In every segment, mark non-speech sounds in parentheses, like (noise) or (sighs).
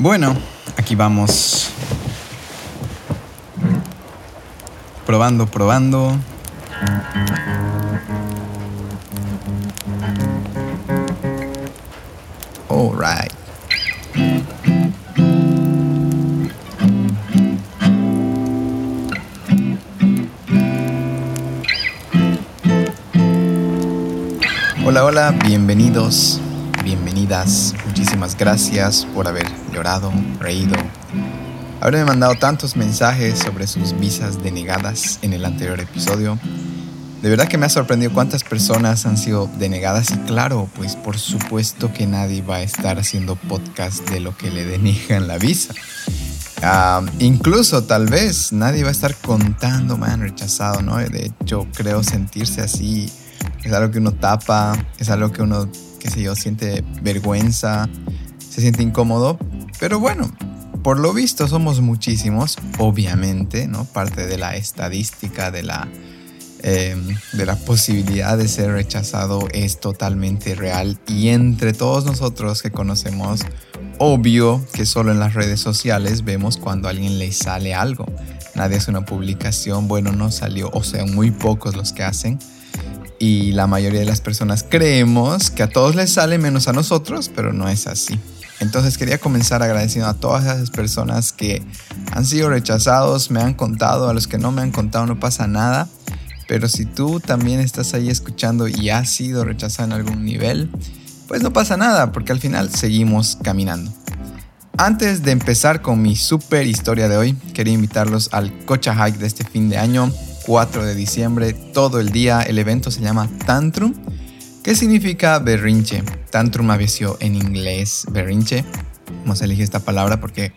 Bueno, aquí vamos. Probando, probando. All right. Hola, hola, bienvenidos, bienvenidas. Muchísimas gracias por haber llorado, reído, haberme mandado tantos mensajes sobre sus visas denegadas en el anterior episodio. De verdad que me ha sorprendido cuántas personas han sido denegadas y claro, pues por supuesto que nadie va a estar haciendo podcast de lo que le denegan la visa. Ah, incluso tal vez nadie va a estar contando, me han rechazado, ¿no? De hecho, creo sentirse así es algo que uno tapa, es algo que uno, qué sé yo, siente vergüenza, se siente incómodo. Pero bueno, por lo visto somos muchísimos, obviamente, ¿no? Parte de la estadística de la, em, de posibilidad de ser rechazado es totalmente real. Y entre todos nosotros que conocemos, obvio que solo en las redes sociales vemos cuando a alguien le sale algo. Nadie hace una publicación, bueno, no salió, o sea, muy pocos los que hacen y la mayoría de las personas creemos que a todos les sale menos a nosotros, pero no es así. Entonces quería comenzar agradeciendo a todas esas personas que han sido rechazados, me han contado, a los que no me han contado no pasa nada, pero si tú también estás ahí escuchando y has sido rechazado en algún nivel, pues no pasa nada, porque al final seguimos caminando. Antes de empezar con mi super historia de hoy, quería invitarlos al Cocha Hike de este fin de año. 4 de diciembre, todo el día. El evento se llama Tantrum, que significa berrinche. Tantrum avició en inglés berrinche. Hemos elegido esta palabra porque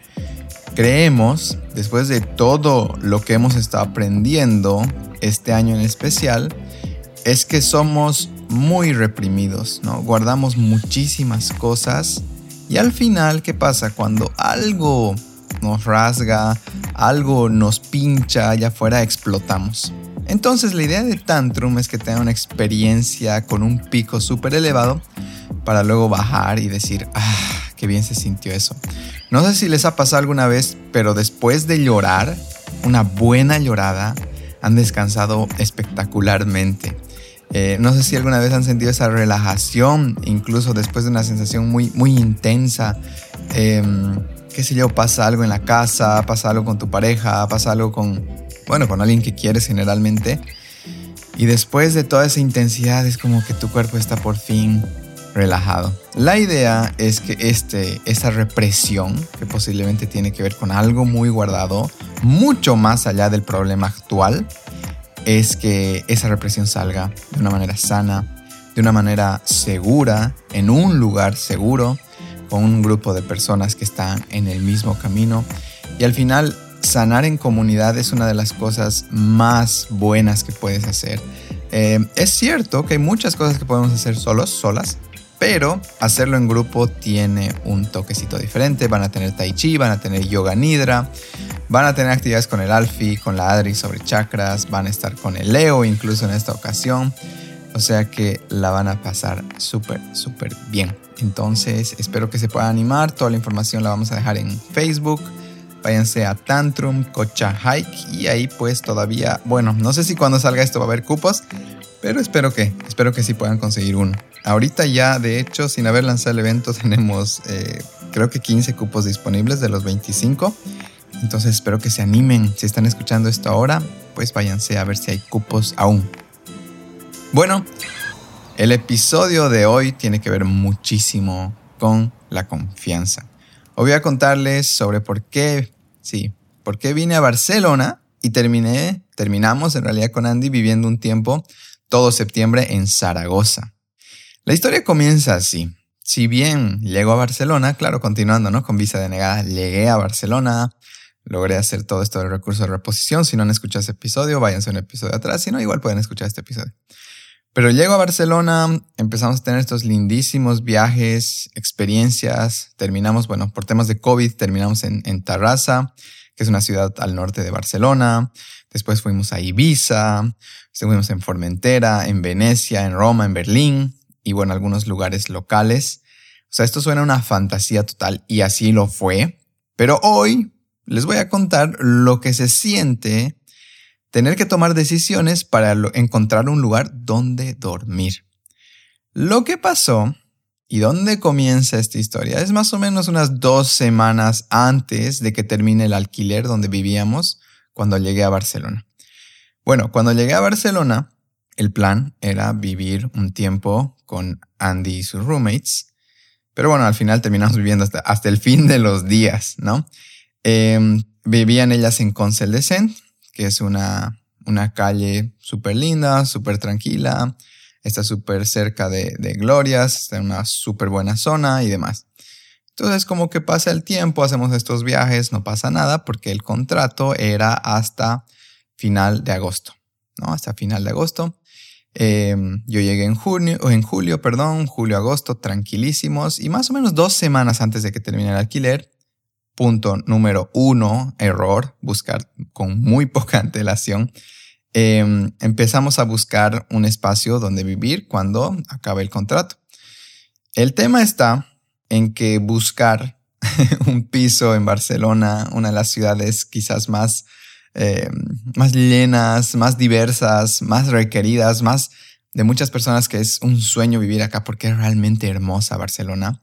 creemos, después de todo lo que hemos estado aprendiendo este año en especial, es que somos muy reprimidos, ¿no? Guardamos muchísimas cosas y al final, ¿qué pasa? Cuando algo nos rasga, algo nos pincha, allá afuera explotamos. Entonces la idea de Tantrum es que tenga una experiencia con un pico súper elevado para luego bajar y decir, ah, qué bien se sintió eso. No sé si les ha pasado alguna vez, pero después de llorar, una buena llorada, han descansado espectacularmente. Eh, no sé si alguna vez han sentido esa relajación, incluso después de una sensación muy, muy intensa. Em, qué sé yo, pasa algo en la casa, pasa algo con tu pareja, pasa algo con, bueno, con alguien que quieres generalmente. Y después de toda esa intensidad es como que tu cuerpo está por fin relajado. La idea es que este, esa represión, que posiblemente tiene que ver con algo muy guardado, mucho más allá del problema actual, es que esa represión salga de una manera sana, de una manera segura, en un lugar seguro, con un grupo de personas que están en el mismo camino. Y al final, sanar en comunidad es una de las cosas más buenas que puedes hacer. Eh, es cierto que hay muchas cosas que podemos hacer solos, solas, pero hacerlo en grupo tiene un toquecito diferente. Van a tener tai chi, van a tener yoga nidra, van a tener actividades con el alfi, con la adri sobre chakras, van a estar con el leo incluso en esta ocasión. O sea que la van a pasar súper, súper bien. Entonces espero que se puedan animar. Toda la información la vamos a dejar en Facebook. Váyanse a Tantrum Cocha Hike y ahí pues todavía, bueno, no sé si cuando salga esto va a haber cupos, pero espero que, espero que sí puedan conseguir uno. Ahorita ya, de hecho, sin haber lanzado el evento, (laughs) tenemos eh, creo que 15 cupos disponibles de los 25. Entonces espero que se animen. Si están escuchando esto ahora, pues váyanse a ver si hay cupos aún. Bueno, el episodio de hoy tiene que ver muchísimo con la confianza. Hoy voy a contarles sobre por qué, sí, por qué vine a Barcelona y terminé, terminamos en realidad con Andy viviendo un tiempo todo septiembre en Zaragoza. La historia comienza así. Si bien llego a Barcelona, claro, continuando, ¿no? Con visa denegada, llegué a Barcelona, logré hacer todo esto del recurso de reposición. Si no han escuchado ese episodio, váyanse a un episodio atrás. Si no, igual pueden escuchar este episodio. Pero llego a Barcelona, empezamos a tener estos lindísimos viajes, experiencias. Terminamos, bueno, por temas de COVID, terminamos en, en Tarrasa, que es una ciudad al norte de Barcelona. Después fuimos a Ibiza, estuvimos en Formentera, en Venecia, en Roma, en Berlín y bueno, algunos lugares locales. O sea, esto suena una fantasía total y así lo fue. Pero hoy les voy a contar lo que se siente tener que tomar decisiones para encontrar un lugar donde dormir. Lo que pasó y dónde comienza esta historia es más o menos unas dos semanas antes de que termine el alquiler donde vivíamos cuando llegué a Barcelona. Bueno, cuando llegué a Barcelona, el plan era vivir un tiempo con Andy y sus roommates, pero bueno, al final terminamos viviendo hasta, hasta el fin de los días, ¿no? Em, vivían ellas en Consell de Cent, que es una, una calle súper linda, súper tranquila, está súper cerca de, de, Glorias, está en una súper buena zona y demás. Entonces, como que pasa el tiempo, hacemos estos viajes, no pasa nada, porque el contrato era hasta final de agosto, ¿no? Hasta final de agosto. Em, yo llegué en junio, o en julio, perdón, julio, agosto, tranquilísimos, y más o menos dos semanas antes de que termine el alquiler, Punto número uno, error, buscar con muy poca (laughs) antelación. Em, empezamos a buscar un espacio donde vivir cuando acabe el contrato. El tema está en que buscar (laughs) un piso en Barcelona, una de las ciudades quizás más, em, más llenas, más diversas, más requeridas, más de muchas personas que es un sueño vivir acá porque es realmente hermosa Barcelona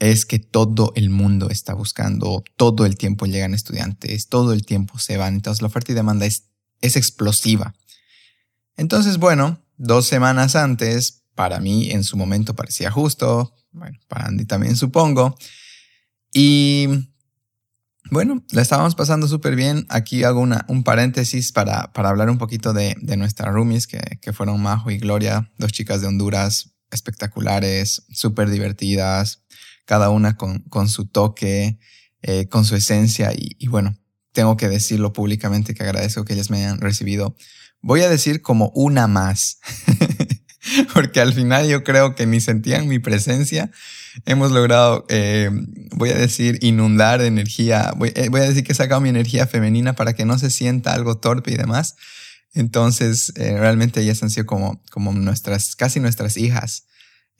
es que todo el mundo está buscando, todo el tiempo llegan estudiantes, todo el tiempo se van, entonces la oferta y demanda es, es explosiva. Entonces, bueno, dos semanas antes, para mí en su momento parecía justo, bueno, para Andy también supongo, y bueno, la estábamos pasando súper bien. Aquí hago una, un paréntesis para, para hablar un poquito de, de nuestras roomies, que, que fueron Majo y Gloria, dos chicas de Honduras espectaculares, súper divertidas, cada una con, con su toque, eh, con su esencia y, bueno, tengo que decirlo públicamente que agradezco que ellas me hayan recibido. Voy a decir como una más, (laughs) porque al final yo creo que ni sentían mi presencia. Hemos logrado, eh, voy a decir, inundar energía. Voy, eh, voy, a decir que he sacado mi energía femenina para que no se sienta algo torpe y demás. Entonces, realmente ellas han sido como, como nuestras, casi nuestras hijas.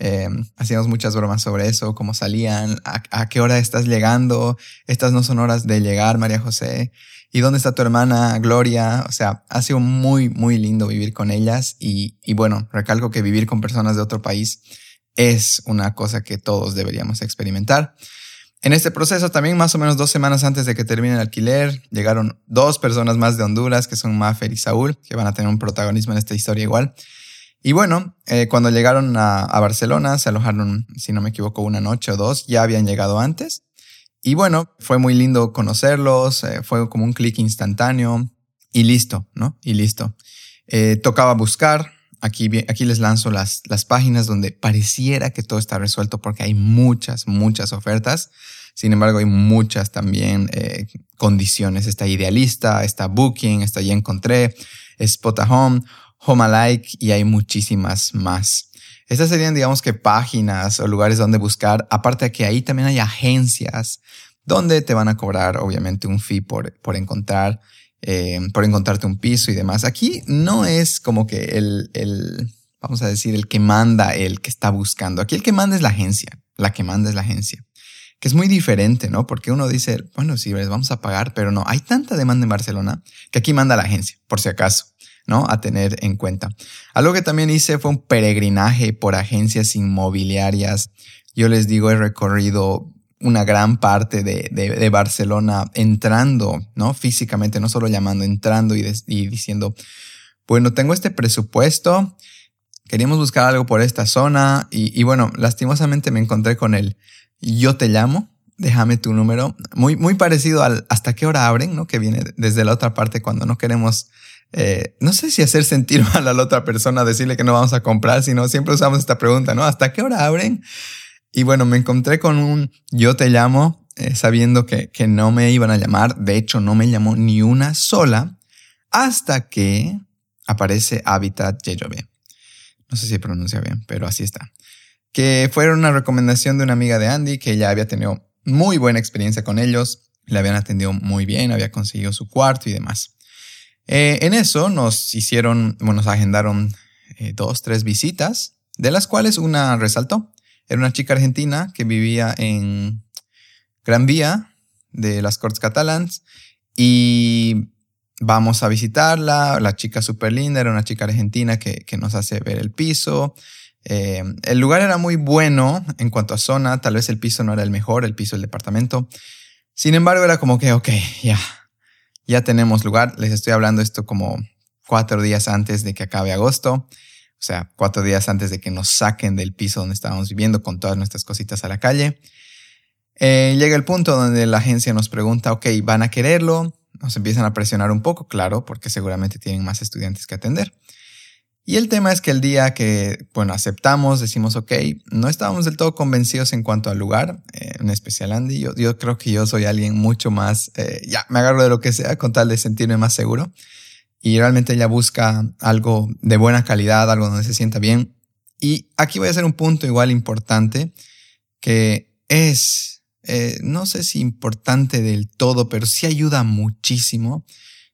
Em, hacíamos muchas bromas sobre eso, cómo salían, a, qué hora estás llegando, estas no son horas de llegar, María José, y dónde está tu hermana Gloria, o sea, ha sido muy, muy lindo vivir con ellas y, y bueno, recalco que vivir con personas de otro país es una cosa que todos deberíamos experimentar. En este proceso, también más o menos dos semanas antes de que termine el alquiler, llegaron dos personas más de Honduras, que son Mafer y Saúl, que van a tener un protagonismo en esta historia igual. Y bueno, eh, cuando llegaron a, Barcelona, se alojaron, si no me equivoco, una noche o dos, ya habían llegado antes. Y bueno, fue muy lindo conocerlos, eh, fue como un clic instantáneo y listo, ¿no? Y listo. Eh, tocaba buscar, aquí, aquí les lanzo las, las páginas donde pareciera que todo está resuelto porque hay muchas, muchas ofertas. Sin embargo, hay muchas también condiciones. Está Idealista, está Booking, está Ya Encontré, Spot a Home Home Alike y hay muchísimas más. Estas serían, digamos que páginas o lugares donde buscar, aparte de que ahí también hay agencias donde te van a cobrar, obviamente, un fee por, por encontrar, eh, por encontrarte un piso y demás. Aquí no es como que el, el, vamos a decir, el que manda, el que está buscando. Aquí el que manda es la agencia, la que manda es la agencia. Que es muy diferente, ¿no? Porque uno dice, bueno, sí, les vamos a pagar, pero no, hay tanta demanda en Barcelona que aquí manda la agencia, por si acaso. ¿No? A tener en cuenta. Algo que también hice fue un peregrinaje por agencias inmobiliarias. Yo les digo, he recorrido una gran parte de, Barcelona entrando, ¿no? Físicamente, no solo llamando, entrando y, diciendo, bueno, tengo este presupuesto, queríamos buscar algo por esta zona y, y, bueno, lastimosamente me encontré con el yo te llamo, déjame tu número, muy, muy parecido al hasta qué hora abren, ¿no? Que viene desde la otra parte cuando no queremos eh, no sé si hacer sentir (laughs) mal a la otra persona, decirle que no vamos a comprar, sino siempre usamos esta pregunta, ¿no? ¿Hasta qué hora abren? Y bueno, me encontré con un yo te llamo, eh, sabiendo que, que no me iban a llamar. De hecho, no me llamó ni una sola hasta que aparece Habitat Jejove. No sé si pronuncia bien, pero así está. Que fue una recomendación de una amiga de Andy que ya había tenido muy buena experiencia con ellos. Le habían atendido muy bien, había conseguido su cuarto y demás. Eh, en eso nos hicieron, bueno, nos agendaron eh, dos, tres visitas, de las cuales una resaltó. Era una chica argentina que vivía en Gran Vía de las Cortes Catalans y vamos a visitarla. La chica súper linda, era una chica argentina que, nos hace ver el piso. Eh, el lugar era muy bueno en cuanto a zona, tal vez el piso no era el mejor, el piso del departamento. Sin embargo, era como que, ok, ya, ya tenemos lugar. Les estoy hablando esto como cuatro días antes de que acabe agosto. O sea, cuatro días antes de que nos saquen del piso donde estábamos viviendo con todas nuestras cositas a la calle. Eh, llega el punto donde la agencia nos pregunta, ok, ¿van a quererlo? Nos empiezan a presionar un poco, claro, porque seguramente tienen más estudiantes que atender. Y el tema es que el día que, bueno, aceptamos, decimos, ok, no estábamos del todo convencidos en cuanto al lugar, eh, en especial Andy. Yo, yo, creo que yo soy alguien mucho más, eh, ya, me agarro de lo que sea con tal de sentirme más seguro. Y realmente ella busca algo de buena calidad, algo donde se sienta bien. Y aquí voy a hacer un punto igual importante, que es eh, no sé si importante del todo, pero sí ayuda muchísimo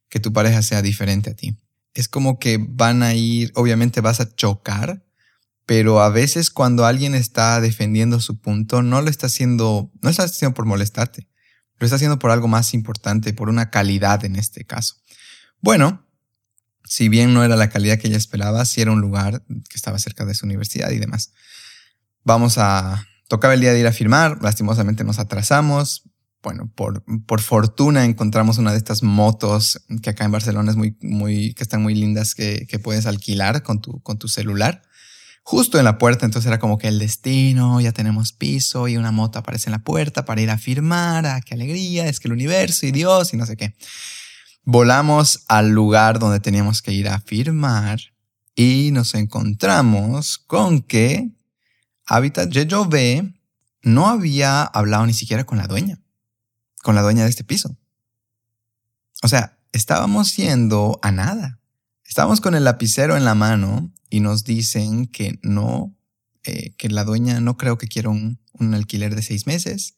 que tu pareja sea diferente a ti. Es como que van a ir, obviamente vas a chocar, pero a veces cuando alguien está defendiendo su punto, no lo está haciendo, no está haciendo por molestarte, lo está haciendo por algo más importante, por una calidad en este caso. Bueno, si bien no era la calidad que ella esperaba, sí era un lugar que estaba cerca de su universidad y demás. Vamos a Tocaba el día de ir a firmar, lastimosamente nos atrasamos. Bueno, por, por fortuna encontramos una de estas motos que acá en Barcelona es muy, muy, que están muy lindas que, que puedes alquilar con tu, con tu celular. Justo en la puerta, entonces era como que el destino, ya tenemos piso y una moto aparece en la puerta para ir a firmar, ah, qué alegría, es que el universo y Dios y no sé qué. Volamos al lugar donde teníamos que ir a firmar y nos encontramos con que Habitat ve no había hablado ni siquiera con la dueña, con la dueña de este piso. O sea, estábamos yendo a nada. Estábamos con el lapicero en la mano y nos dicen que no, eh, que la dueña no creo que quiera un, un alquiler de seis meses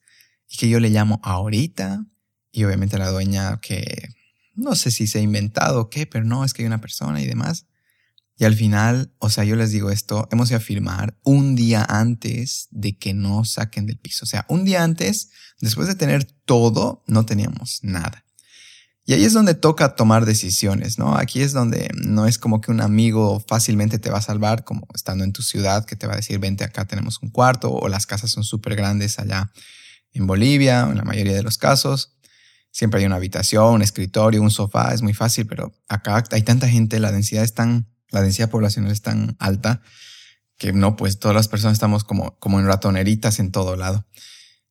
y que yo le llamo ahorita y obviamente la dueña que no sé si se ha inventado o qué, pero no, es que hay una persona y demás. Y al final, o sea, yo les digo esto, hemos ido a firmar un día antes de que nos saquen del piso. O sea, un día antes, después de tener todo, no teníamos nada. Y ahí es donde toca tomar decisiones, ¿no? Aquí es donde no es como que un amigo fácilmente te va a salvar, como estando en tu ciudad, que te va a decir, vente acá, tenemos un cuarto, o las casas son súper grandes allá en Bolivia, en la mayoría de los casos. Siempre hay una habitación, un escritorio, un sofá, es muy fácil, pero acá hay tanta gente, la densidad es tan la densidad poblacional es tan alta que no, pues todas las personas estamos como, como en ratoneritas en todo lado.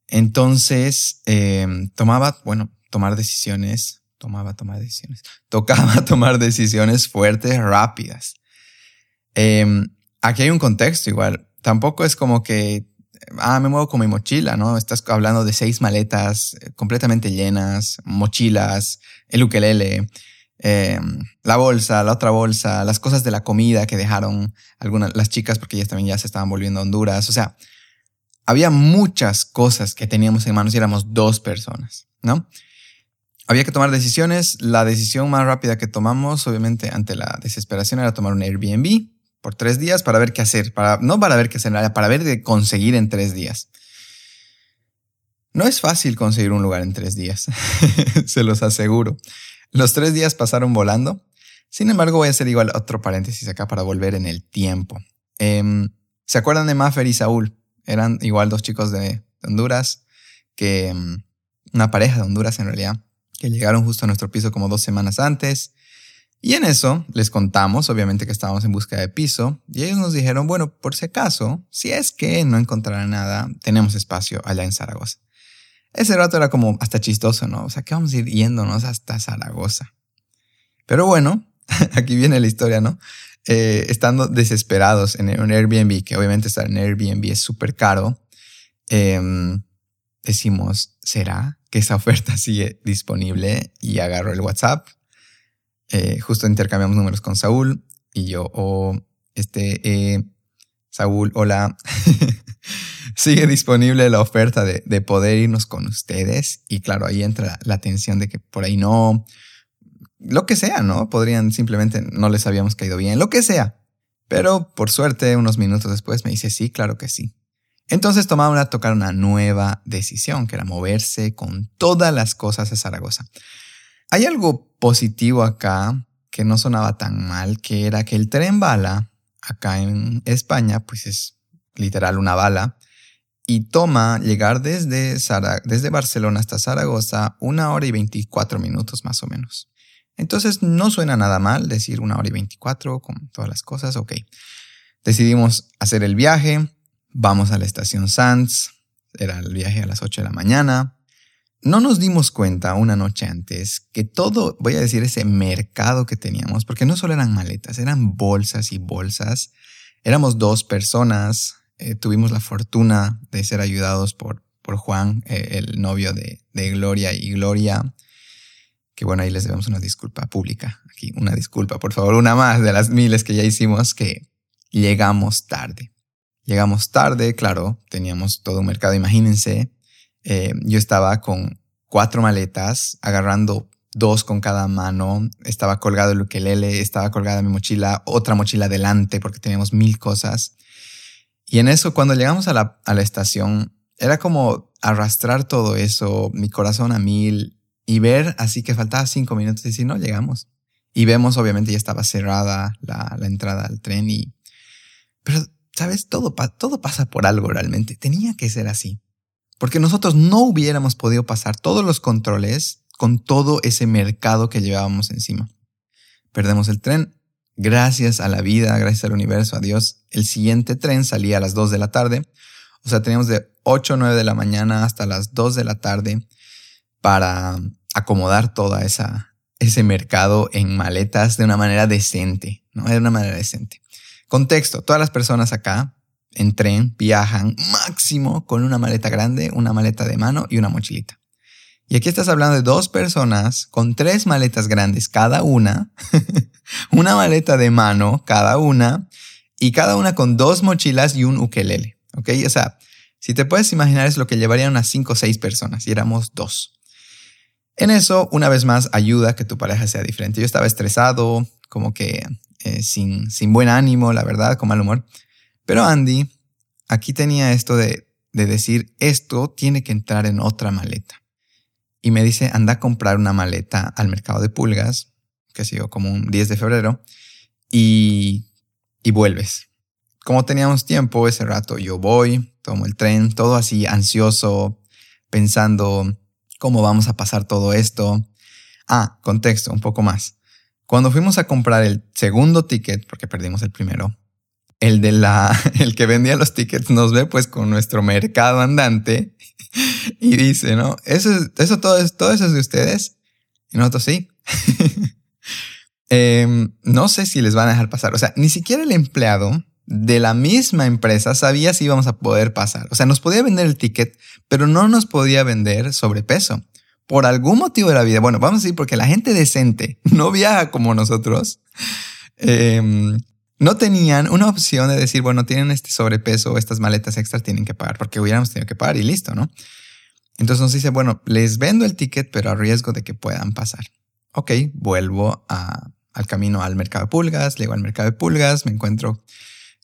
Entonces, em, tomaba, bueno, tomar decisiones, tomaba tomar decisiones, (laughs) tocaba tomar decisiones fuertes, rápidas. Em, aquí hay un contexto igual. Tampoco es como que, ah, me muevo con mi mochila, ¿no? Estás hablando de seis maletas eh, completamente llenas, mochilas, el ukelele, Em, la bolsa, la otra bolsa, las cosas de la comida que dejaron algunas, las chicas, porque ellas también ya se estaban volviendo a Honduras. O sea, había muchas cosas que teníamos en manos y éramos dos personas, ¿no? Había que tomar decisiones. La decisión más rápida que tomamos, obviamente, ante la desesperación, era tomar un Airbnb por tres días para ver qué hacer. Para, no para ver qué hacer, para ver de conseguir en tres días. No es fácil conseguir un lugar en tres días, (laughs) se los aseguro. Los tres días pasaron volando. Sin embargo, voy a hacer igual otro paréntesis acá para volver en el tiempo. Em, ¿Se acuerdan de Maffer y Saúl? Eran igual dos chicos de Honduras, que em, una pareja de Honduras en realidad, que llegaron justo a nuestro piso como dos semanas antes. Y en eso les contamos, obviamente que estábamos en busca de piso, y ellos nos dijeron, bueno, por si acaso, si es que no encontrarán nada, tenemos espacio allá en Zaragoza. Ese rato era como hasta chistoso, ¿no? O sea, que vamos a ir yéndonos hasta Zaragoza. Pero bueno, (laughs) aquí viene la historia, ¿no? Eh, estando desesperados en un Airbnb, que obviamente estar en Airbnb es súper caro, em, decimos, ¿será que esa oferta (laughs) sigue disponible? Y agarro el WhatsApp. Eh, justo intercambiamos números con Saúl y yo, oh, este, eh, Saúl, hola. (laughs) sigue disponible la oferta de, de, poder irnos con ustedes. Y claro, ahí entra la tensión de que por ahí no, lo que sea, ¿no? Podrían simplemente no les habíamos caído bien, lo que sea. Pero por suerte, unos minutos después me dice, sí, claro que sí. Entonces tomaron a tocar una nueva decisión, que era moverse con todas las cosas a Zaragoza. Hay algo positivo acá que no sonaba tan mal, que era que el tren bala, acá en España, pues es literal una bala, y toma llegar desde, desde Barcelona hasta Zaragoza una hora y 24 minutos más o menos. Entonces no suena nada mal decir una hora y 24 con todas las cosas, ok. Decidimos hacer el viaje, vamos a la estación Sands, era el viaje a las 8 de la mañana. No nos dimos cuenta una noche antes que todo, voy a decir, ese mercado que teníamos, porque no solo eran maletas, eran bolsas y bolsas. Éramos dos personas, eh, tuvimos la fortuna de ser ayudados por, por Juan, eh, el novio de, de, Gloria y Gloria, que bueno, ahí les debemos una disculpa pública, aquí una disculpa, por favor, una más de las miles que ya hicimos, que llegamos tarde. Llegamos tarde, claro, teníamos todo un mercado, imagínense, eh, yo estaba con cuatro maletas, agarrando dos con cada mano, estaba colgado el ukelele, estaba colgada mi mochila, otra mochila delante porque teníamos mil cosas. Y en eso, cuando llegamos a la, a la estación, era como arrastrar todo eso, mi corazón a mil, y ver así que faltaba cinco minutos y decir, no, llegamos. Y vemos, obviamente, ya estaba cerrada la, la entrada al tren y... Pero, ¿sabes? Todo, todo pasa por algo realmente. Tenía que ser así. Porque nosotros no hubiéramos podido pasar todos los controles con todo ese mercado que llevábamos encima. Perdemos el tren, gracias a la vida, gracias al universo, a Dios, el siguiente tren salía a las 2 de la tarde. O sea, teníamos de 8 o 9 de la mañana hasta las 2 de la tarde para acomodar toda esa ese mercado en maletas de una manera decente, ¿no? De una manera decente. Contexto, todas las personas acá en tren viajan máximo con una maleta grande, una maleta de mano y una mochilita. Y aquí estás hablando de dos personas con tres maletas grandes cada una, (laughs) una maleta de mano cada una, y cada una con dos mochilas y un ukelele. ¿Ok? O sea, si te puedes imaginar es lo que llevarían unas cinco o seis personas y éramos dos. En eso, una vez más, ayuda a que tu pareja sea diferente. Yo estaba estresado, como que eh, sin, sin buen ánimo, la verdad, con mal humor. Pero Andy aquí tenía esto de, de decir, esto tiene que entrar en otra maleta y me dice, anda a comprar una maleta al mercado de pulgas, que ha sido como un 10 de febrero, y, y vuelves. Como teníamos tiempo ese rato, yo voy, tomo el tren, todo así ansioso, pensando cómo vamos a pasar todo esto. Ah, contexto, un poco más. Cuando fuimos a comprar el segundo ticket, porque perdimos el primero, el de la, (laughs) el que vendía los tickets nos ve pues con nuestro mercado andante (laughs) y dice, ¿no? Eso, eso todo, es, todo eso es de ustedes. Y nosotros sí. (laughs) Em, no sé si les van a dejar pasar. O sea, ni siquiera el empleado de la misma empresa sabía si íbamos a poder pasar. O sea, nos podía vender el ticket, pero no nos podía vender sobrepeso. Por algún motivo de la vida. Bueno, vamos a decir porque la gente decente no viaja como nosotros. Eh, no tenían una opción de decir, bueno, tienen este sobrepeso, estas maletas extras tienen que pagar, porque hubiéramos tenido que pagar y listo, ¿no? Entonces nos dice, bueno, les vendo el ticket, pero a riesgo de que puedan pasar. Ok, vuelvo al camino al mercado de pulgas, llego al mercado de pulgas, me encuentro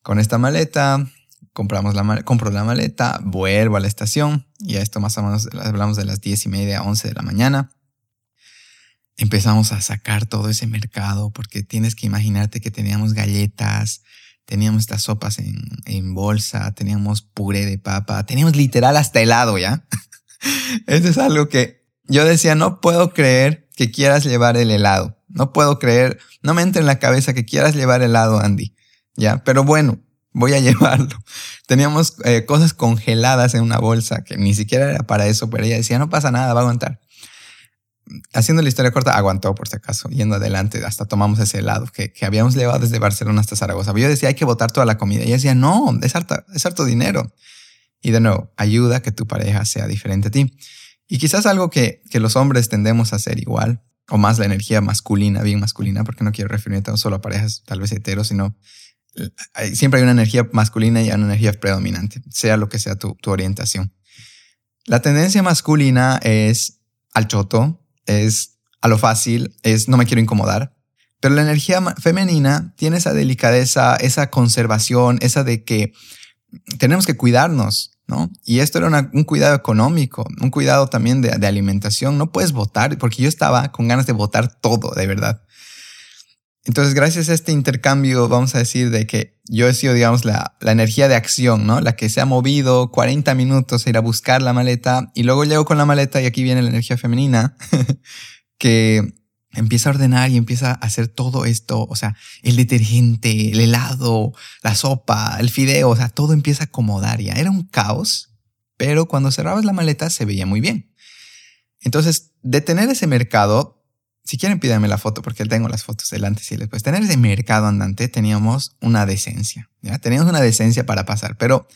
con esta maleta, compramos la, compro la maleta, vuelvo a la estación y a esto más o menos hablamos de las 10 y media, 11 de la mañana empezamos a sacar todo ese mercado porque tienes que imaginarte que teníamos galletas, teníamos estas sopas en, en bolsa, teníamos puré de papa, teníamos literal hasta helado ya. (laughs) Eso es algo que yo decía, no puedo creer que quieras llevar el helado. No puedo creer, no me entra en la cabeza que quieras llevar helado, Andy. Ya, pero bueno, voy a (laughs) llevarlo. Teníamos eh, cosas congeladas en una bolsa que ni siquiera era para eso, pero ella decía, no pasa nada, va a aguantar haciendo la historia corta, aguantó por si acaso, yendo adelante, hasta tomamos ese helado que, que habíamos llevado desde Barcelona hasta Zaragoza. yo decía, hay que botar toda la comida. Y ella decía, no, es, es harto dinero. Y de nuevo, ayuda a que tu pareja sea diferente a ti. Y quizás algo que, que los hombres tendemos a hacer igual, o más la energía masculina, bien masculina, porque no quiero referirme no solo a parejas tal vez heteros, sino siempre hay una energía masculina y una energía predominante, sea lo que sea tu, tu orientación. La tendencia masculina es al choto, es a lo fácil, es no me quiero incomodar. Pero la energía femenina tiene esa delicadeza, esa conservación, esa de que tenemos que cuidarnos. ¿no? Y esto era un cuidado económico, un cuidado también de, de alimentación. No puedes votar, porque yo estaba con ganas de votar todo, de verdad. Entonces, gracias a este intercambio, vamos a decir de que yo he sido, digamos, la, la, energía de acción, ¿no? La que se ha movido 40 minutos a ir a buscar la maleta y luego llego con la maleta y aquí viene la energía femenina (laughs) que empieza a ordenar y empieza a hacer todo esto, o sea, el detergente, el helado, la sopa, el fideo, o sea, todo empieza a acomodar ya. Era un caos, pero cuando cerrabas la maleta se veía muy bien. Entonces, de tener ese mercado, si quieren pídanme la foto porque tengo las fotos delante y después. Tener ese mercado andante teníamos una decencia. Teníamos una decencia para pasar, pero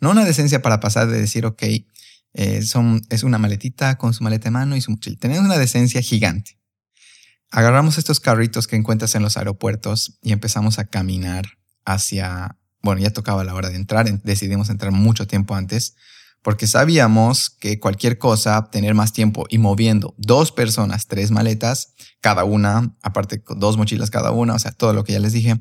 no una decencia para pasar de decir, ok, eh, es una maletita con su maleta de mano y su mochila. Teníamos una decencia gigante. Agarramos estos carritos que encuentras en los aeropuertos y empezamos a caminar hacia, bueno, ya tocaba la hora de entrar, decidimos entrar mucho tiempo antes porque sabíamos que cualquier cosa, tener más tiempo y moviendo dos personas, tres maletas, cada una, aparte dos mochilas cada una, o sea, todo lo que ya les dije,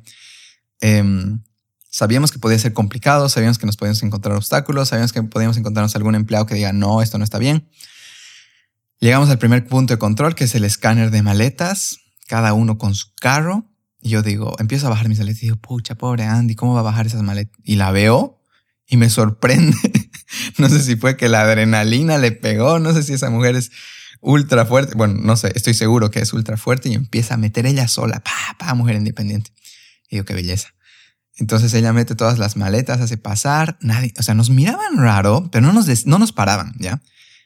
em, sabíamos que podía ser complicado, sabíamos que nos podíamos encontrar obstáculos, sabíamos que podíamos encontrarnos algún empleado que diga, no, esto no está bien. Llegamos al primer punto de control, que es el escáner de maletas, cada uno con su carro. Y yo digo, empiezo a bajar mis maletas y digo, pucha, pobre Andy, ¿cómo va a bajar esas maletas? Y la veo y me sorprende (laughs) (laughs) no sé si fue que la adrenalina le pegó, no sé si esa mujer es ultra fuerte. Bueno, no sé, estoy seguro que es ultra fuerte y empieza a meter ella sola, pa, mujer independiente. Y digo, qué belleza. Entonces ella mete todas las maletas, hace pasar, nadie, o sea, nos miraban raro, pero no nos, no nos paraban, ¿ya?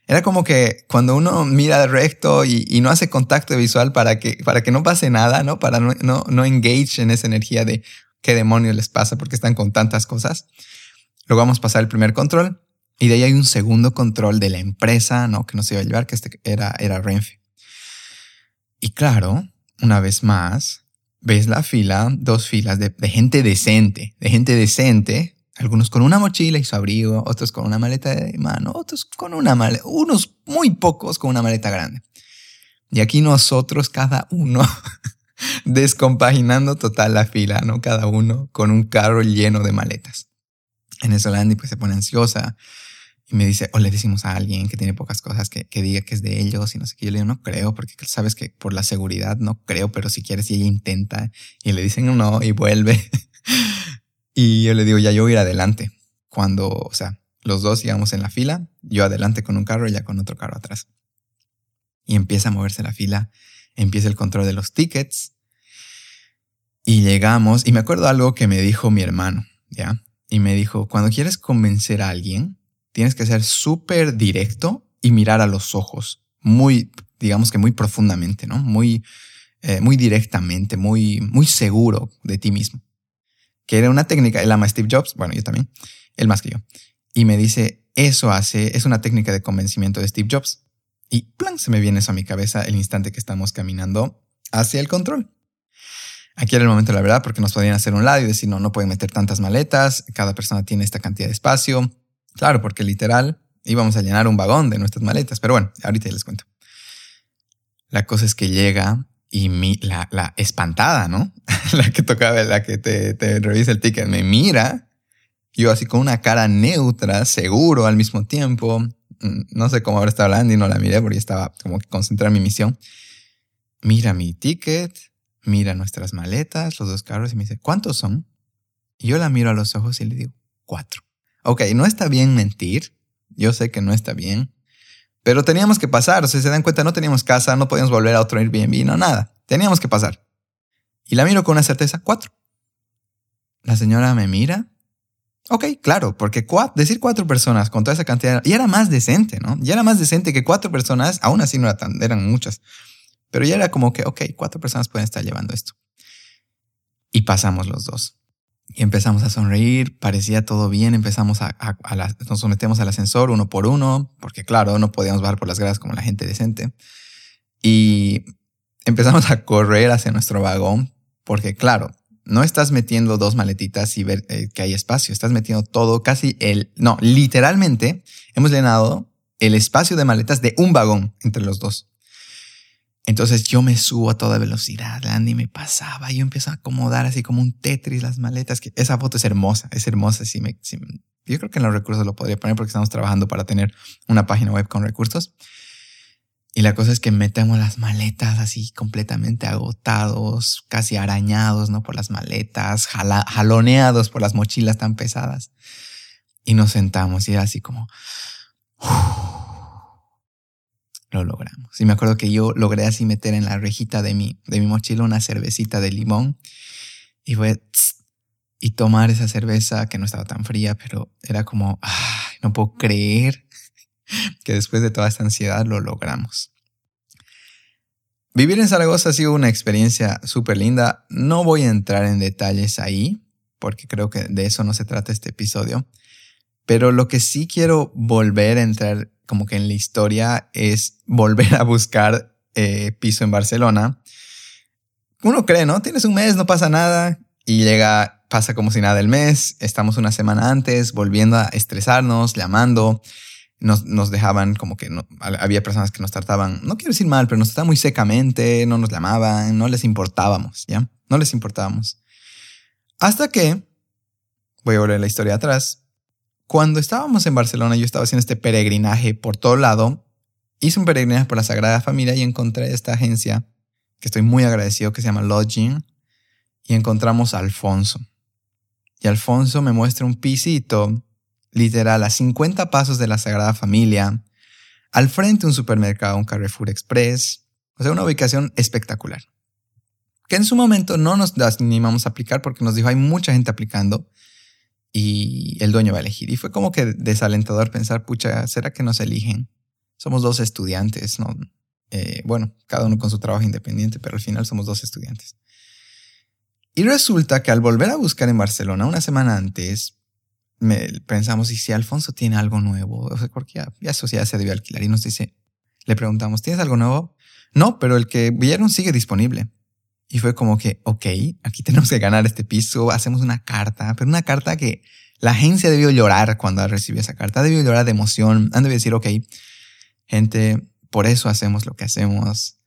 Era como que cuando uno mira recto y, y, no hace contacto visual para que, para que no pase nada, ¿no? Para no, no, no engage en esa energía de qué demonios les pasa porque están con tantas cosas. Luego vamos a pasar el primer control y de ahí hay un segundo control de la empresa, ¿no? Que nos iba a llevar, que este era, era Renfe. Y claro, una vez más, ves la fila, dos filas de, gente decente, de gente decente, algunos con una mochila y su abrigo, otros con una maleta de mano, otros con una maleta, unos muy pocos con una maleta grande. Y aquí nosotros, cada uno, (laughs) descompaginando total la fila, ¿no? Cada uno con un carro lleno de maletas. En eso Landy pues se pone ansiosa y me dice, o le decimos a alguien que tiene pocas cosas que, que diga que es de ellos y no sé qué. Yo le digo, no creo, porque sabes que por la seguridad no creo, pero si quieres, y ella intenta y le dicen no y vuelve. (laughs) y yo le digo, ya yo voy a ir adelante. Cuando, o sea, los dos íbamos en la fila, yo adelante con un carro y ella con otro carro atrás. Y empieza a moverse la fila, empieza el control de los tickets y llegamos. Y me acuerdo algo que me dijo mi hermano, ¿ya? Y me dijo, cuando quieres convencer a alguien, tienes que ser súper directo y mirar a los ojos, muy, digamos que muy profundamente, ¿no? Muy, eh, muy directamente, muy, muy seguro de ti mismo. Que era una técnica, él ama Steve Jobs, bueno, yo también, él más que yo. Y me dice, eso hace, es una técnica de convencimiento de Steve Jobs. Y plan, se me viene eso a mi cabeza el instante que estamos caminando hacia el control. Aquí era el momento, la verdad, porque nos podían hacer un lado y decir, no, no pueden meter tantas maletas, cada persona tiene esta cantidad de espacio, Claro, porque literal íbamos a llenar un vagón de nuestras maletas, pero bueno, ahorita les cuento. La cosa es que llega y mi, la, la espantada, ¿no? (laughs) la que tocaba, la que te, te revisa el ticket, me mira, yo así con una cara neutra, seguro al mismo tiempo. Mm, no sé cómo ahora está hablando y no la miré porque estaba como que concentrada en mi misión. Mira mi ticket, mira nuestras maletas, los dos carros y me dice, ¿cuántos son? Y yo la miro a los ojos y le digo, cuatro. Ok, no está bien mentir. Yo sé que no está bien. Pero teníamos que pasar. O sea, se dan cuenta, no teníamos casa, no podíamos volver a otro Airbnb, no, nada. Teníamos que pasar. Y la miro con una certeza, cuatro. La señora me mira. Ok, claro, porque decir cuatro personas con toda esa cantidad, y era más decente, ¿no? Ya era más decente que cuatro personas, aún así no era tan, eran muchas. Pero ya era como que, ok, cuatro personas pueden estar llevando esto. Y pasamos los dos. Y empezamos a sonreír, parecía todo bien, empezamos a, nos sometemos al ascensor uno por uno, porque claro, no podíamos bajar por las gradas como la gente decente. Y empezamos a correr hacia nuestro vagón, porque claro, no estás metiendo dos maletitas y ver eh, que hay espacio, estás metiendo todo, casi el, no, literalmente hemos llenado el espacio de maletas de un vagón entre los dos. Entonces yo me subo a toda velocidad, Andy me pasaba, yo empiezo a acomodar así como un Tetris las maletas, que esa foto es hermosa, es hermosa, si me, yo creo que en los recursos lo podría poner porque estamos trabajando para tener una página web con recursos. Y la cosa es que metemos las maletas así completamente agotados, casi arañados, ¿no? Por las maletas, jaloneados por las mochilas tan pesadas. Y nos sentamos y así como... lo logramos. Y me acuerdo que yo logré así meter en la rejita de mi, de mi mochila una cervecita de limón y fue y tomar esa cerveza que no estaba tan fría, pero era como, no puedo creer que después de toda esta ansiedad lo logramos. Vivir en Zaragoza ha sido una experiencia súper linda. No voy a entrar en detalles ahí, porque creo que de eso no se trata este episodio. Pero lo que sí quiero volver a entrar como que en la historia es volver a buscar eh, piso en Barcelona. Uno cree, ¿no? Tienes un mes, no pasa nada. Y llega, pasa como si nada el mes. Estamos una semana antes, volviendo a estresarnos, llamando. Nos, nos dejaban como que no, había personas que nos trataban, no quiero decir mal, pero nos trataban muy secamente, no nos llamaban, no les importábamos, ¿ya? No les importábamos. Hasta que, voy a volver la historia atrás, cuando estábamos en Barcelona, yo estaba haciendo este peregrinaje por todo lado. Hice un peregrinaje por la Sagrada Familia y encontré esta agencia que estoy muy agradecido que se llama Lodging y encontramos a Alfonso. Y Alfonso me muestra un pisito literal a 50 pasos de la Sagrada Familia, al frente un supermercado, un Carrefour Express, o sea, una ubicación espectacular. Que en su momento no nos animamos a aplicar porque nos dijo hay mucha gente aplicando y el dueño va a elegir. Y fue como que desalentador pensar, pucha, ¿será que nos eligen? Somos dos estudiantes, ¿no? Eh, bueno, cada uno con su trabajo independiente, pero al final somos dos estudiantes. Y resulta que al volver a buscar en Barcelona una semana antes, me, pensamos, ¿y si Alfonso tiene algo nuevo? O sea, porque ya, ya ya se debió alquilar. Y nos dice, le preguntamos, ¿tienes algo nuevo? No, pero el que vieron sigue disponible. Y fue como que, ok, aquí tenemos que ganar este piso, hacemos una carta, pero una carta que la agencia debió llorar cuando recibió esa carta, debió llorar de emoción, han debido decir, ok, gente, por eso hacemos lo que hacemos.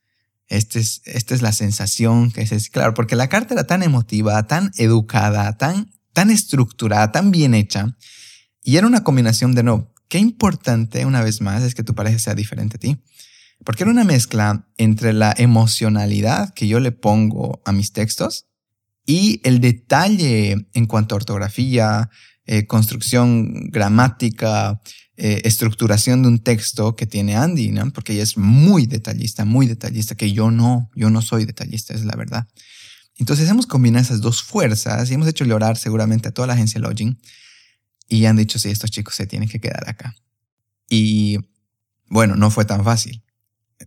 Este es, esta es la sensación que es, claro, porque la carta era tan emotiva, tan educada, tan, tan estructurada, tan bien hecha, y era una combinación de no, qué importante una vez más es que tu pareja sea diferente a ti. Porque era una mezcla entre la emocionalidad que yo le pongo a mis textos y el detalle en cuanto a ortografía, eh, construcción gramática, eh, estructuración de un texto que tiene Andy, ¿no? Porque ella es muy detallista, muy detallista, que yo no, yo no soy detallista, es la verdad. Entonces hemos combinado esas dos fuerzas y hemos hecho llorar seguramente a toda la agencia Lodging y han dicho, sí, estos chicos se tienen que quedar acá. Y bueno, no fue tan fácil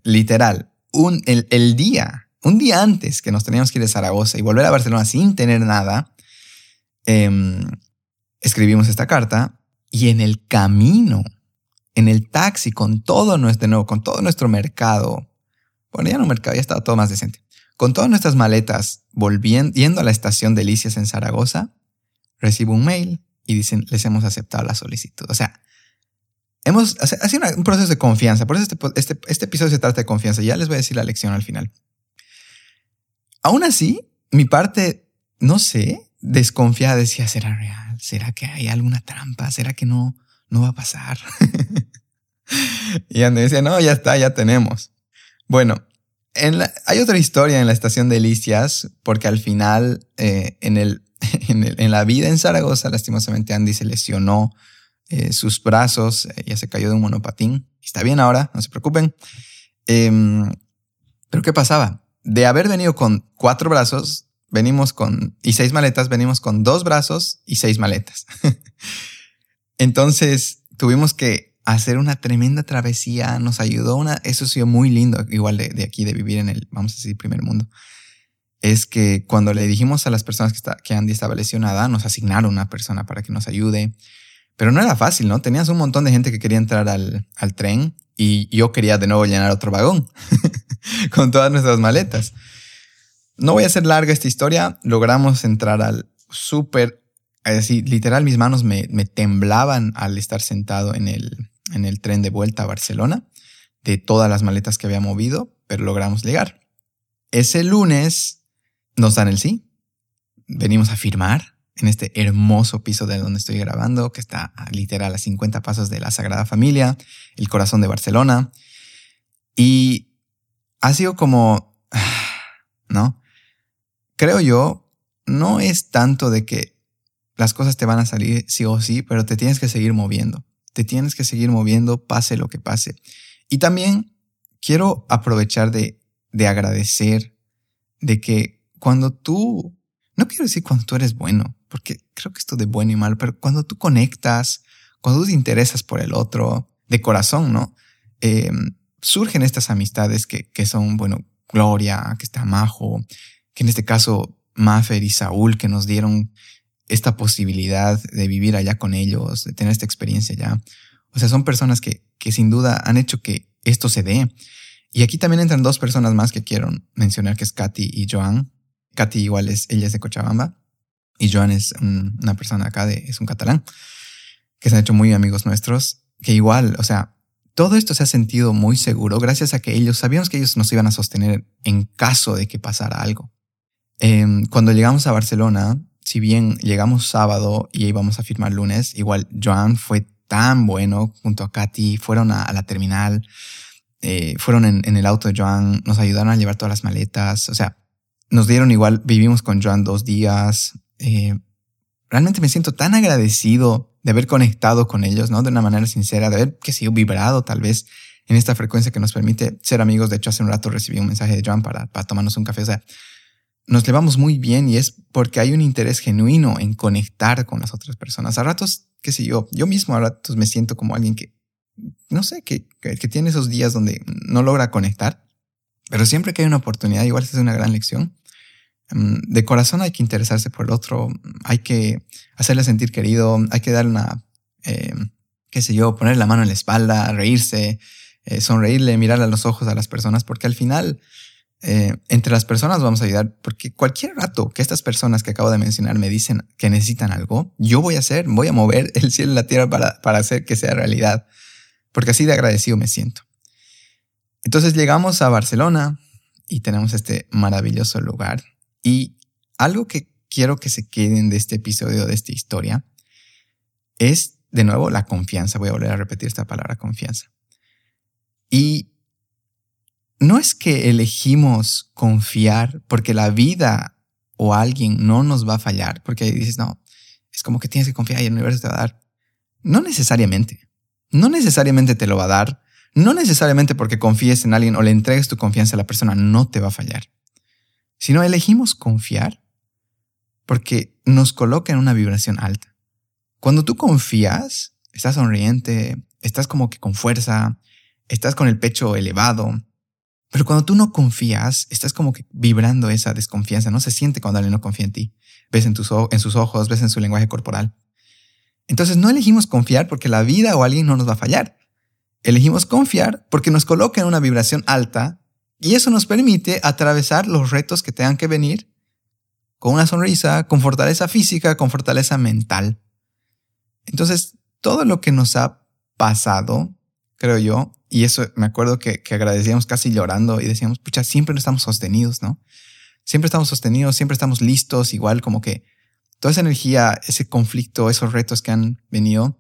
literal, un, el, día, un día antes que nos teníamos que ir de Zaragoza y volver a Barcelona sin tener nada, em, escribimos esta carta y en el camino, en el taxi, con todo nuestro, nuevo, con todo nuestro mercado, bueno, ya no mercado, ya estaba todo más decente, con todas nuestras maletas, volviendo, yendo a la estación Delicias en Zaragoza, recibo un mail y dicen, les hemos aceptado la solicitud. O sea, Hemos sido un proceso de confianza. Por eso este, este, este, episodio se trata de confianza. Ya les voy a decir la lección al final. Aún así, mi parte, no sé, desconfiada decía, ¿será real? ¿Será que hay alguna trampa? ¿Será que no, no va a pasar? (laughs) y Andy decía, no, ya está, ya tenemos. Bueno, en hay otra historia en la estación de Delicias, porque al final, eh, en, el, (laughs) en, el, en la vida en Zaragoza, lastimosamente Andy se lesionó eh, sus brazos, eh, ya se cayó de un monopatín. Está bien ahora, no se preocupen. Em, pero ¿qué pasaba? De haber venido con cuatro brazos, venimos con, y seis maletas, venimos con dos brazos y seis maletas. (laughs) Entonces tuvimos que hacer una tremenda travesía, nos ayudó una, eso ha sido muy lindo, igual de, de, aquí, de vivir en el, vamos a decir, primer mundo. Es que cuando le dijimos a las personas que, está, que Andy estaba lesionada, nos asignaron una persona para que nos ayude. Pero no era fácil, ¿no? Tenías un montón de gente que quería entrar al, al tren y yo quería de nuevo llenar otro vagón (laughs) con todas nuestras maletas. No voy a hacer larga esta historia. Logramos entrar al súper, decir, literal mis manos me, me, temblaban al estar sentado en el, en el tren de vuelta a Barcelona de todas las maletas que había movido, pero logramos llegar. Ese lunes nos dan el sí. Venimos a firmar en este hermoso piso de donde estoy grabando, que está literal a 50 pasos de la Sagrada Familia, el corazón de Barcelona. Y ha sido como, (sighs) ¿no? Creo yo, no es tanto de que las cosas te van a salir sí o sí, pero te tienes que seguir moviendo. Te tienes que seguir moviendo, pase lo que pase. Y también quiero aprovechar de, de agradecer de que cuando tú, no quiero decir cuando tú eres bueno, porque creo que esto de bueno y mal, pero cuando tú conectas, cuando tú te interesas por el otro, de corazón, ¿no? Em, surgen estas amistades que, que son, bueno, Gloria, que está Majo, que en este caso Mafer y Saúl, que nos dieron esta posibilidad de vivir allá con ellos, de tener esta experiencia allá. O sea, son personas que, que sin duda han hecho que esto se dé. Y aquí también entran dos personas más que quiero mencionar, que es Katy y Joan. Katy igual es, ella es de Cochabamba y Joan es una persona acá de, es un catalán, que se han hecho muy amigos nuestros, que igual, o sea, todo esto se ha sentido muy seguro gracias a que ellos, sabíamos que ellos nos iban a sostener en caso de que pasara algo. Em, cuando llegamos a Barcelona, si bien llegamos sábado y íbamos a firmar lunes, igual Joan fue tan bueno junto a Katy, fueron a, la terminal, eh, fueron en, el auto de Joan, nos ayudaron a llevar todas las maletas, o sea, nos dieron igual, vivimos con Joan dos días. Eh, realmente me siento tan agradecido de haber conectado con ellos, ¿no? De una manera sincera, de haber, que vibrado tal vez en esta frecuencia que nos permite ser amigos. De hecho, hace un rato recibí un mensaje de Joan para, para tomarnos un café. O sea, nos llevamos muy bien y es porque hay un interés genuino en conectar con las otras personas. A ratos, qué sé yo, yo mismo a ratos me siento como alguien que, no sé, que, que, tiene esos días donde no logra conectar, pero siempre que hay una oportunidad, igual es una gran lección. Mm, de corazón hay que interesarse por el otro, hay que hacerle sentir querido, hay que darle una, eh, qué sé yo, poner la mano en la espalda, reírse, eh, sonreírle, mirarle a los ojos a las personas, porque al final eh, entre las personas vamos a ayudar, porque cualquier rato que estas personas que acabo de mencionar me dicen que necesitan algo, yo voy a hacer, voy a mover (laughs) el cielo y la tierra para, para hacer que sea realidad, porque así de agradecido me siento. Entonces llegamos a Barcelona y tenemos este maravilloso lugar y algo que quiero que se queden de este episodio, de esta historia, es de nuevo la confianza. Voy a volver a repetir esta palabra confianza. Y no es que elegimos confiar porque la vida o alguien no nos va a fallar, porque dices, no, es como que tienes que confiar y el universo te va a dar. No necesariamente. No necesariamente te lo va a dar. No necesariamente porque confíes en alguien o le entregues tu confianza a la persona, no te va a fallar. Sino elegimos confiar porque nos coloca en una vibración alta. Cuando tú confías, estás sonriente, estás como que con fuerza, estás con el pecho elevado, pero cuando tú no confías, estás como que vibrando esa desconfianza, ¿no? Se siente cuando alguien no confía en ti. Ves en, tus, sus ojos, ves en su lenguaje corporal. Entonces no elegimos confiar porque la vida o alguien no nos va a fallar. Elegimos confiar porque nos coloca en una vibración alta y eso nos permite atravesar los retos que tengan que venir con una sonrisa, con fortaleza física, con fortaleza mental. Entonces, todo lo que nos ha pasado, creo yo, y eso me acuerdo que, agradecíamos casi llorando y decíamos, pucha, siempre no estamos sostenidos, ¿no? Siempre estamos sostenidos, siempre estamos listos, igual como que toda esa energía, ese conflicto, esos retos que han venido,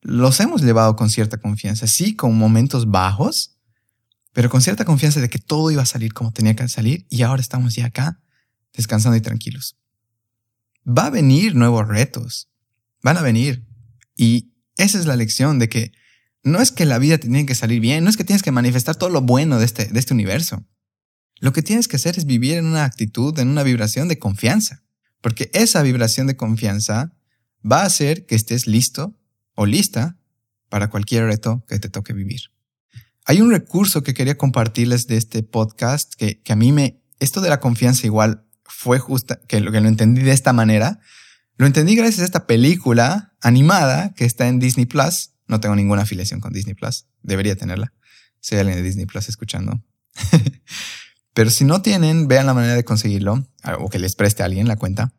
los hemos llevado con cierta confianza, sí, con momentos bajos, pero con cierta confianza de que todo iba a salir como tenía que salir y ahora estamos ya acá, descansando y tranquilos. Va a venir nuevos retos, van a venir. Y esa es la lección de que no es que la vida te tiene que salir bien, no es que tienes que manifestar todo lo bueno de este, de este universo. Lo que tienes que hacer es vivir en una actitud, en una vibración de confianza, porque esa vibración de confianza va a hacer que estés listo o lista para cualquier reto que te toque vivir. Hay un recurso que quería compartirles de este podcast que, que a mí me, esto de la confianza igual fue justa, que lo que lo entendí de esta manera, lo entendí gracias a esta película animada que está en Disney Plus, no tengo ninguna afiliación con Disney Plus. Debería tenerla. Si alguien de Disney Plus escuchando. (laughs) Pero si no tienen, vean la manera de conseguirlo o que les preste a alguien la cuenta.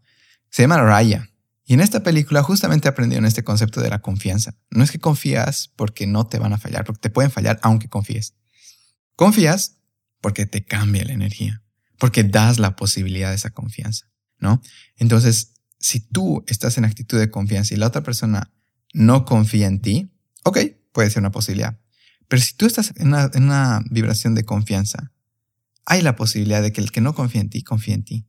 Se llama Raya. Y en esta película justamente aprendieron este concepto de la confianza. No es que confías porque no te van a fallar, porque te pueden fallar aunque confíes. Confías porque te cambia la energía, porque das la posibilidad de esa confianza, ¿no? Entonces, si tú estás en actitud de confianza y la otra persona no confía en ti, ok, puede ser una posibilidad. Pero si tú estás en una, vibración de confianza, hay la posibilidad de que el que no confía en ti, confíe en ti.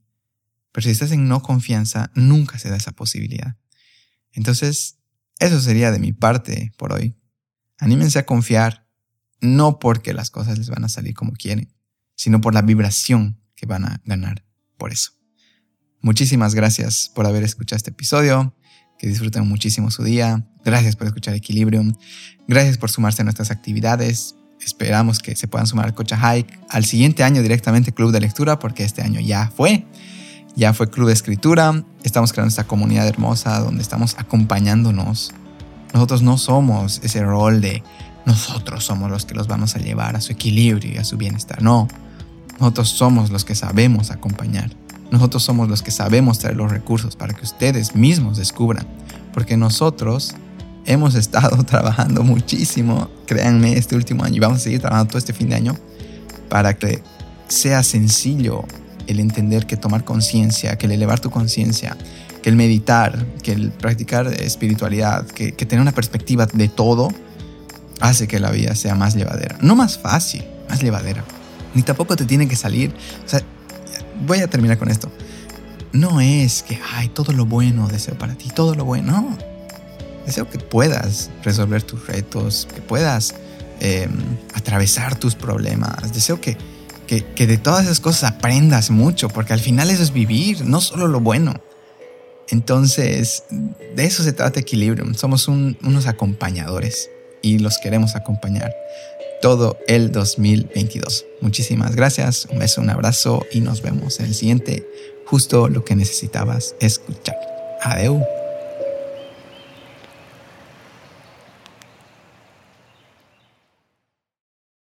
Pero si estás en no confianza, nunca se da esa posibilidad. Entonces, eso sería de mi parte por hoy. Anímense a confiar, no porque las cosas les van a salir como quieren, sino por la vibración que van a ganar por eso. Muchísimas gracias por haber escuchado este episodio. Que disfruten muchísimo su día. Gracias por escuchar Equilibrium. Gracias por sumarse a nuestras actividades. Esperamos que se puedan sumar al Cocha Hike al siguiente año directamente Club de Lectura, porque este año ya fue. Ya fue Club de Escritura. Estamos creando esta comunidad hermosa donde estamos acompañándonos. Nosotros no somos ese rol de nosotros somos los que los vamos a llevar a su equilibrio y a su bienestar. No, nosotros somos los que sabemos acompañar. Nosotros somos los que sabemos traer los recursos para que ustedes mismos descubran. Porque nosotros hemos estado (laughs) trabajando muchísimo, créanme, este último año y vamos a seguir trabajando todo este fin de año para que sea sencillo el entender que tomar conciencia, que el elevar tu conciencia, que el meditar, que el practicar espiritualidad, que, tener una perspectiva de todo, hace que la vida sea más llevadera. No más fácil, más llevadera. Ni tampoco te tiene que salir. O sea, voy a terminar con esto. No es que, ay, todo lo bueno deseo para ti, todo lo bueno. No. Deseo que puedas resolver tus retos, que puedas em, atravesar tus problemas. Deseo que, que, de todas esas cosas aprendas mucho, porque al final eso es vivir, no solo lo bueno. Entonces, de eso se trata Equilibrium. Somos unos acompañadores y los queremos acompañar todo el 2022. Muchísimas gracias, un beso, un abrazo y nos vemos en el siguiente, justo lo que necesitabas escuchar. Adeu.